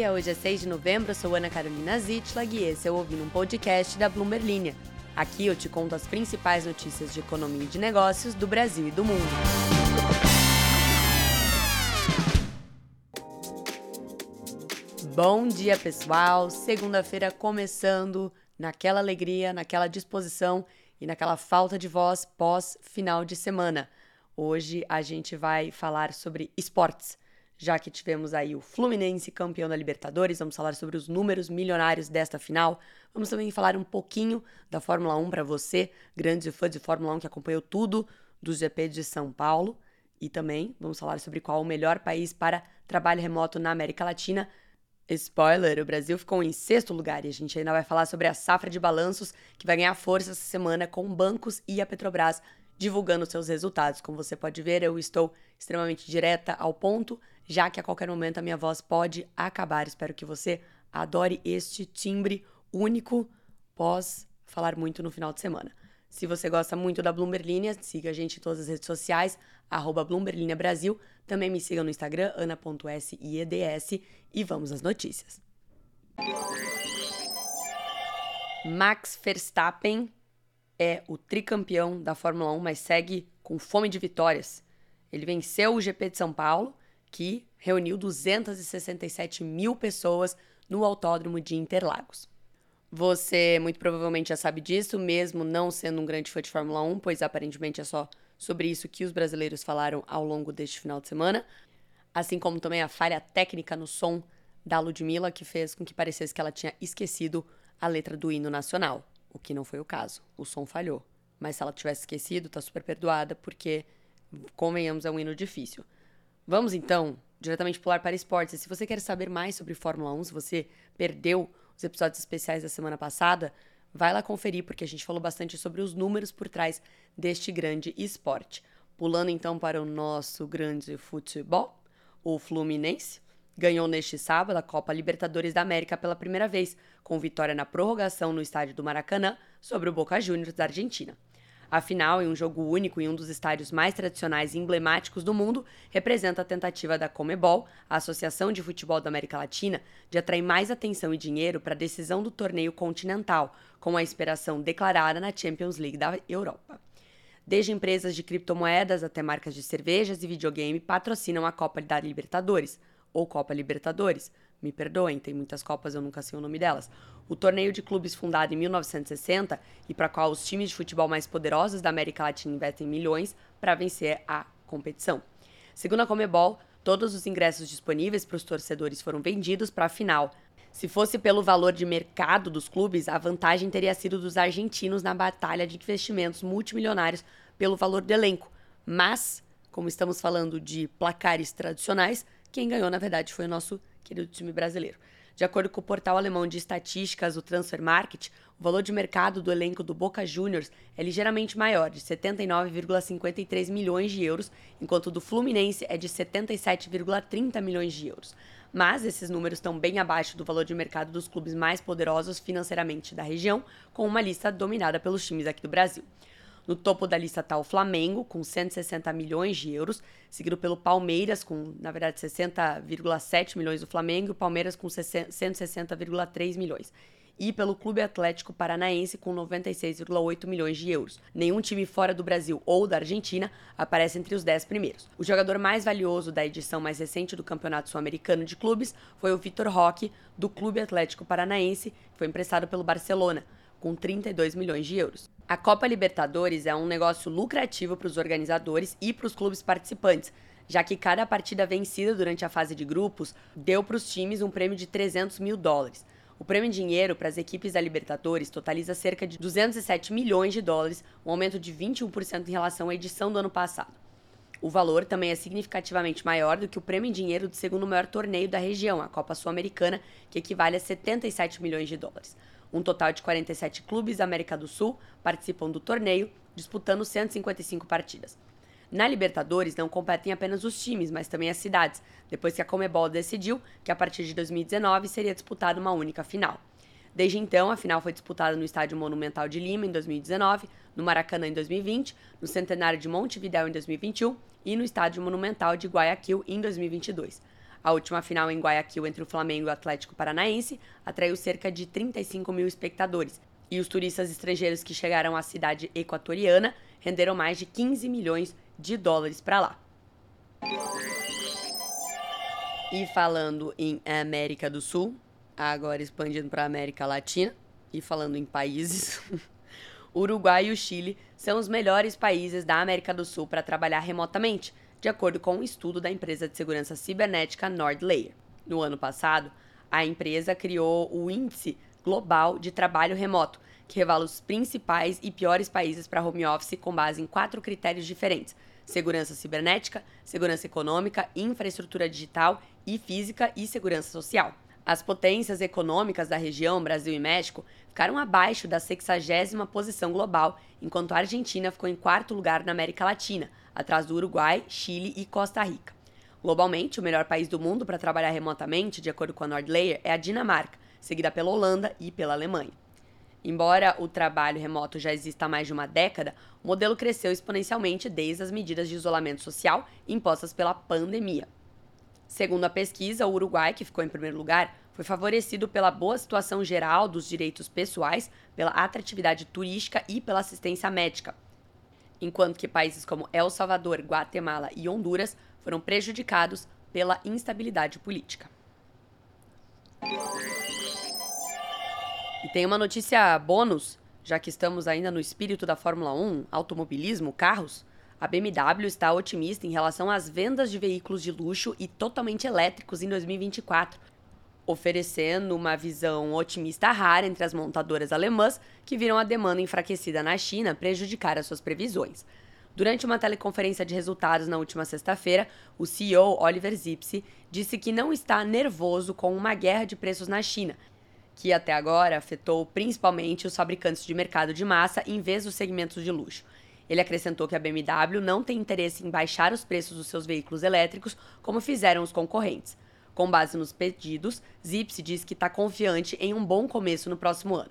dia, hoje é 6 de novembro, eu sou Ana Carolina Zitlag e esse é o Ouvindo um Podcast da Bloomberg Linha. Aqui eu te conto as principais notícias de economia e de negócios do Brasil e do mundo. Bom dia, pessoal! Segunda-feira começando naquela alegria, naquela disposição e naquela falta de voz pós final de semana. Hoje a gente vai falar sobre esportes já que tivemos aí o Fluminense campeão da Libertadores, vamos falar sobre os números milionários desta final. Vamos também falar um pouquinho da Fórmula 1 para você, grande fã de Fórmula 1 que acompanhou tudo do GP de São Paulo. E também vamos falar sobre qual o melhor país para trabalho remoto na América Latina. Spoiler, o Brasil ficou em sexto lugar e a gente ainda vai falar sobre a safra de balanços que vai ganhar força essa semana com bancos e a Petrobras divulgando seus resultados. Como você pode ver, eu estou extremamente direta ao ponto já que a qualquer momento a minha voz pode acabar. Espero que você adore este timbre único pós falar muito no final de semana. Se você gosta muito da Bloomberg Linha, siga a gente em todas as redes sociais, arroba Brasil. Também me siga no Instagram, ana.sieds e vamos às notícias. Max Verstappen é o tricampeão da Fórmula 1, mas segue com fome de vitórias. Ele venceu o GP de São Paulo, que reuniu 267 mil pessoas no Autódromo de Interlagos. Você muito provavelmente já sabe disso, mesmo não sendo um grande fã de Fórmula 1, pois aparentemente é só sobre isso que os brasileiros falaram ao longo deste final de semana, assim como também a falha técnica no som da Ludmilla, que fez com que parecesse que ela tinha esquecido a letra do hino nacional, o que não foi o caso. O som falhou. Mas se ela tivesse esquecido, tá super perdoada, porque, convenhamos, é um hino difícil. Vamos então diretamente pular para esportes. E se você quer saber mais sobre Fórmula 1, se você perdeu os episódios especiais da semana passada, vai lá conferir, porque a gente falou bastante sobre os números por trás deste grande esporte. Pulando então para o nosso grande futebol, o Fluminense ganhou neste sábado a Copa Libertadores da América pela primeira vez, com vitória na prorrogação no estádio do Maracanã sobre o Boca Juniors da Argentina. A final, em um jogo único em um dos estádios mais tradicionais e emblemáticos do mundo, representa a tentativa da Comebol, a Associação de Futebol da América Latina, de atrair mais atenção e dinheiro para a decisão do torneio continental, com a inspiração declarada na Champions League da Europa. Desde empresas de criptomoedas até marcas de cervejas e videogame patrocinam a Copa da Libertadores, ou Copa Libertadores, me perdoem, tem muitas Copas, eu nunca sei o nome delas. O torneio de clubes fundado em 1960 e para qual os times de futebol mais poderosos da América Latina investem milhões para vencer a competição. Segundo a Comebol, todos os ingressos disponíveis para os torcedores foram vendidos para a final. Se fosse pelo valor de mercado dos clubes, a vantagem teria sido dos argentinos na batalha de investimentos multimilionários pelo valor do elenco. Mas, como estamos falando de placares tradicionais, quem ganhou, na verdade, foi o nosso querido time brasileiro. De acordo com o portal alemão de estatísticas, o Transfer Market, o valor de mercado do elenco do Boca Juniors é ligeiramente maior, de 79,53 milhões de euros, enquanto o do Fluminense é de 77,30 milhões de euros. Mas esses números estão bem abaixo do valor de mercado dos clubes mais poderosos financeiramente da região, com uma lista dominada pelos times aqui do Brasil. No topo da lista está o Flamengo, com 160 milhões de euros, seguido pelo Palmeiras, com, na verdade, 60,7 milhões do Flamengo, e o Palmeiras com 160,3 milhões. E pelo Clube Atlético Paranaense, com 96,8 milhões de euros. Nenhum time fora do Brasil ou da Argentina aparece entre os 10 primeiros. O jogador mais valioso da edição mais recente do Campeonato Sul-Americano de Clubes foi o Vitor Roque, do Clube Atlético Paranaense, que foi emprestado pelo Barcelona, com 32 milhões de euros. A Copa Libertadores é um negócio lucrativo para os organizadores e para os clubes participantes, já que cada partida vencida durante a fase de grupos deu para os times um prêmio de 300 mil dólares. O prêmio em dinheiro para as equipes da Libertadores totaliza cerca de 207 milhões de dólares, um aumento de 21% em relação à edição do ano passado. O valor também é significativamente maior do que o prêmio em dinheiro do segundo maior torneio da região, a Copa Sul-Americana, que equivale a 77 milhões de dólares. Um total de 47 clubes da América do Sul participam do torneio, disputando 155 partidas. Na Libertadores não competem apenas os times, mas também as cidades, depois que a Comebol decidiu que a partir de 2019 seria disputada uma única final. Desde então, a final foi disputada no Estádio Monumental de Lima em 2019, no Maracanã em 2020, no Centenário de Montevidéu em 2021 e no Estádio Monumental de Guayaquil em 2022. A última final em Guayaquil entre o Flamengo e o Atlético Paranaense atraiu cerca de 35 mil espectadores, e os turistas estrangeiros que chegaram à cidade equatoriana renderam mais de 15 milhões de dólares para lá. E falando em América do Sul, agora expandindo para a América Latina e falando em países, Uruguai e o Chile são os melhores países da América do Sul para trabalhar remotamente, de acordo com um estudo da empresa de segurança cibernética NordLayer. No ano passado, a empresa criou o Índice Global de Trabalho Remoto, que revela os principais e piores países para home office com base em quatro critérios diferentes: segurança cibernética, segurança econômica, infraestrutura digital e física e segurança social. As potências econômicas da região, Brasil e México, ficaram abaixo da 60 posição global, enquanto a Argentina ficou em quarto lugar na América Latina, atrás do Uruguai, Chile e Costa Rica. Globalmente, o melhor país do mundo para trabalhar remotamente, de acordo com a Nordlayer, é a Dinamarca, seguida pela Holanda e pela Alemanha. Embora o trabalho remoto já exista há mais de uma década, o modelo cresceu exponencialmente desde as medidas de isolamento social impostas pela pandemia. Segundo a pesquisa, o Uruguai, que ficou em primeiro lugar, foi favorecido pela boa situação geral dos direitos pessoais, pela atratividade turística e pela assistência médica, enquanto que países como El Salvador, Guatemala e Honduras foram prejudicados pela instabilidade política. E tem uma notícia bônus, já que estamos ainda no espírito da Fórmula 1, automobilismo, carros. A BMW está otimista em relação às vendas de veículos de luxo e totalmente elétricos em 2024, oferecendo uma visão otimista rara entre as montadoras alemãs que viram a demanda enfraquecida na China prejudicar as suas previsões. Durante uma teleconferência de resultados na última sexta-feira, o CEO Oliver Zipse disse que não está nervoso com uma guerra de preços na China que até agora afetou principalmente os fabricantes de mercado de massa em vez dos segmentos de luxo. Ele acrescentou que a BMW não tem interesse em baixar os preços dos seus veículos elétricos, como fizeram os concorrentes. Com base nos pedidos, Zipse diz que está confiante em um bom começo no próximo ano.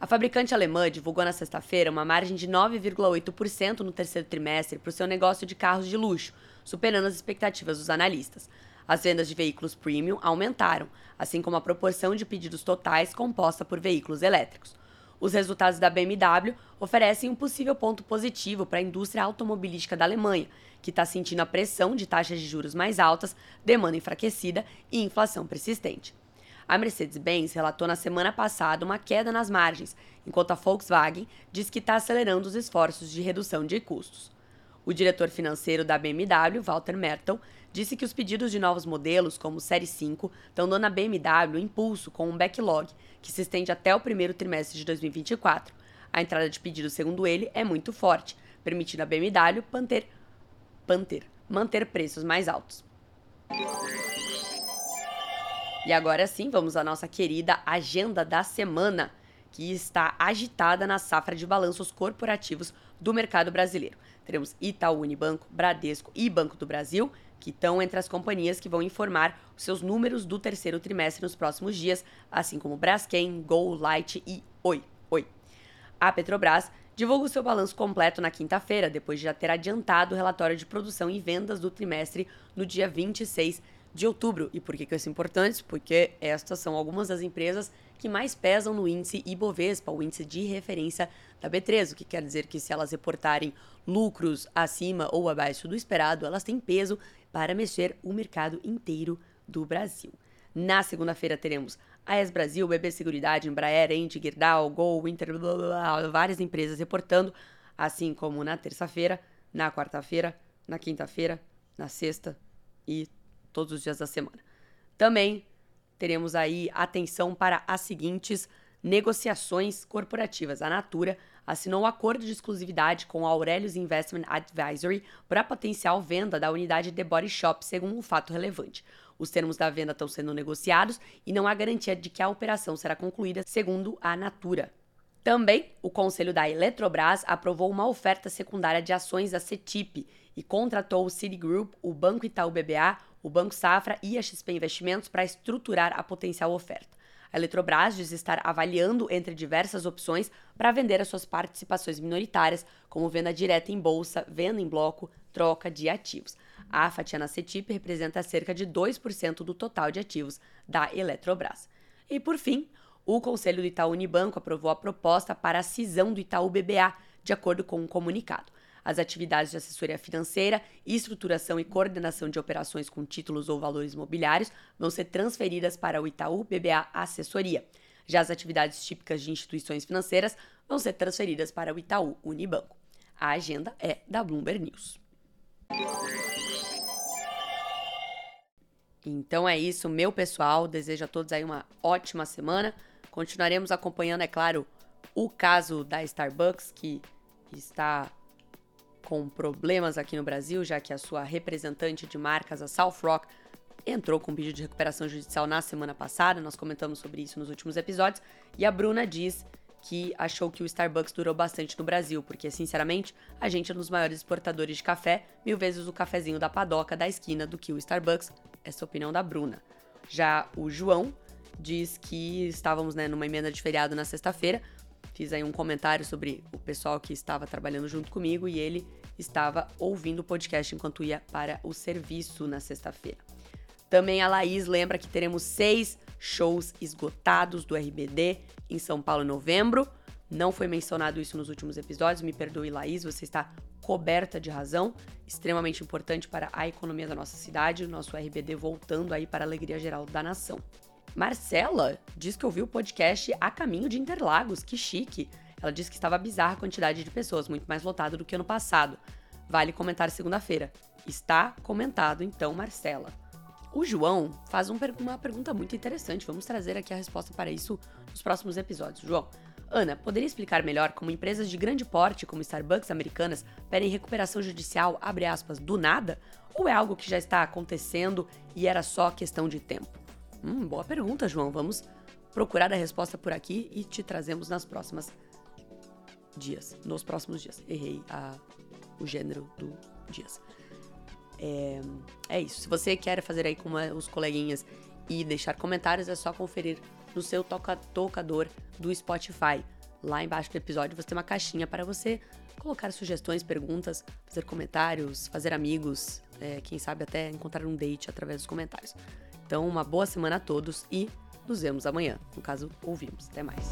A fabricante alemã divulgou na sexta-feira uma margem de 9,8% no terceiro trimestre para o seu negócio de carros de luxo, superando as expectativas dos analistas. As vendas de veículos premium aumentaram, assim como a proporção de pedidos totais composta por veículos elétricos. Os resultados da BMW oferecem um possível ponto positivo para a indústria automobilística da Alemanha, que está sentindo a pressão de taxas de juros mais altas, demanda enfraquecida e inflação persistente. A Mercedes-Benz relatou na semana passada uma queda nas margens, enquanto a Volkswagen diz que está acelerando os esforços de redução de custos. O diretor financeiro da BMW, Walter Mertel, disse que os pedidos de novos modelos, como o Série 5, estão dando à BMW impulso com um backlog que se estende até o primeiro trimestre de 2024. A entrada de pedidos, segundo ele, é muito forte, permitindo à BMW manter, preços mais altos. E agora sim, vamos à nossa querida agenda da semana, que está agitada na safra de balanços corporativos do mercado brasileiro. Teremos Itaú Unibanco, Bradesco e Banco do Brasil, que estão entre as companhias que vão informar os seus números do terceiro trimestre nos próximos dias, assim como Braskem, Gol, Light e Oi. Oi. A Petrobras divulga o seu balanço completo na quinta-feira, depois de já ter adiantado o relatório de produção e vendas do trimestre no dia 26 de outubro. E por que, isso é importante? Porque estas são algumas das empresas que mais pesam no índice Ibovespa, o índice de referência da B3, o que quer dizer que se elas reportarem lucros acima ou abaixo do esperado, elas têm peso para mexer o mercado inteiro do Brasil. Na segunda-feira teremos a ES Brasil, BB Seguridade, Embraer, Ente, Gerdau, Gol, Inter, blá, blá, blá, várias empresas reportando, assim como na terça-feira, na quarta-feira, na quinta-feira, na sexta e todos os dias da semana. Também teremos aí atenção para as seguintes negociações corporativas. A Natura assinou um acordo de exclusividade com a Aurelius Investment Advisory para potencial venda da unidade The Body Shop, segundo um fato relevante. Os termos da venda estão sendo negociados e não há garantia de que a operação será concluída, segundo a Natura. Também, o Conselho da Eletrobras aprovou uma oferta secundária de ações da CETIP e contratou o Citigroup, o Banco Itaú BBA, o Banco Safra e a XP Investimentos para estruturar a potencial oferta. A Eletrobras diz estar avaliando entre diversas opções para vender as suas participações minoritárias, como venda direta em bolsa, venda em bloco, troca de ativos. A fatia na CETIP representa cerca de 2% do total de ativos da Eletrobras. E por fim, o Conselho do Itaú Unibanco aprovou a proposta para a cisão do Itaú BBA, de acordo com um comunicado. As atividades de assessoria financeira, estruturação e coordenação de operações com títulos ou valores imobiliários vão ser transferidas para o Itaú BBA Assessoria. Já as atividades típicas de instituições financeiras vão ser transferidas para o Itaú Unibanco. A agenda é da Bloomberg News. Então é isso, meu pessoal. Desejo a todos aí uma ótima semana. Continuaremos acompanhando, é claro, o caso da Starbucks, que está com problemas aqui no Brasil, já que a sua representante de marcas, a South Rock, entrou com um pedido de recuperação judicial na semana passada. Nós comentamos sobre isso nos últimos episódios. E a Bruna diz que achou que o Starbucks durou bastante no Brasil, porque, sinceramente, a gente é um dos maiores exportadores de café, mil vezes o cafezinho da padoca da esquina do que o Starbucks. Essa é a opinião da Bruna. Já o João diz que estávamos né, numa emenda de feriado na sexta-feira, fiz aí um comentário sobre o pessoal que estava trabalhando junto comigo e ele estava ouvindo o podcast enquanto ia para o serviço na sexta-feira. Também a Laís lembra que teremos seis shows esgotados do RBD em São Paulo em novembro. Não foi mencionado isso nos últimos episódios, me perdoe, Laís, você está coberta de razão, extremamente importante para a economia da nossa cidade, nosso RBD voltando aí para a alegria geral da nação. Marcela diz que ouviu o podcast a caminho de Interlagos, que chique. Ela disse que estava bizarra a quantidade de pessoas, muito mais lotado do que ano passado. Vale comentar segunda-feira. Está comentado então, Marcela. O João faz um, uma pergunta muito interessante. Vamos trazer aqui a resposta para isso nos próximos episódios. João, Ana, poderia explicar melhor como empresas de grande porte, como Starbucks americanas, pedem recuperação judicial, aspas, do nada? Ou é algo que já está acontecendo e era só questão de tempo? Hum, boa pergunta, João. Vamos procurar a resposta por aqui e te trazemos nas próximas dias. Nos próximos dias. Errei a, o gênero do dias. É, é isso. Se você quer fazer aí com os coleguinhas e deixar comentários, é só conferir no seu toca, tocador do Spotify. Lá embaixo do episódio você tem uma caixinha para você colocar sugestões, perguntas, fazer comentários, fazer amigos, é, quem sabe até encontrar um date através dos comentários. Então, uma boa semana a todos e nos vemos amanhã. No caso, ouvimos. Até mais.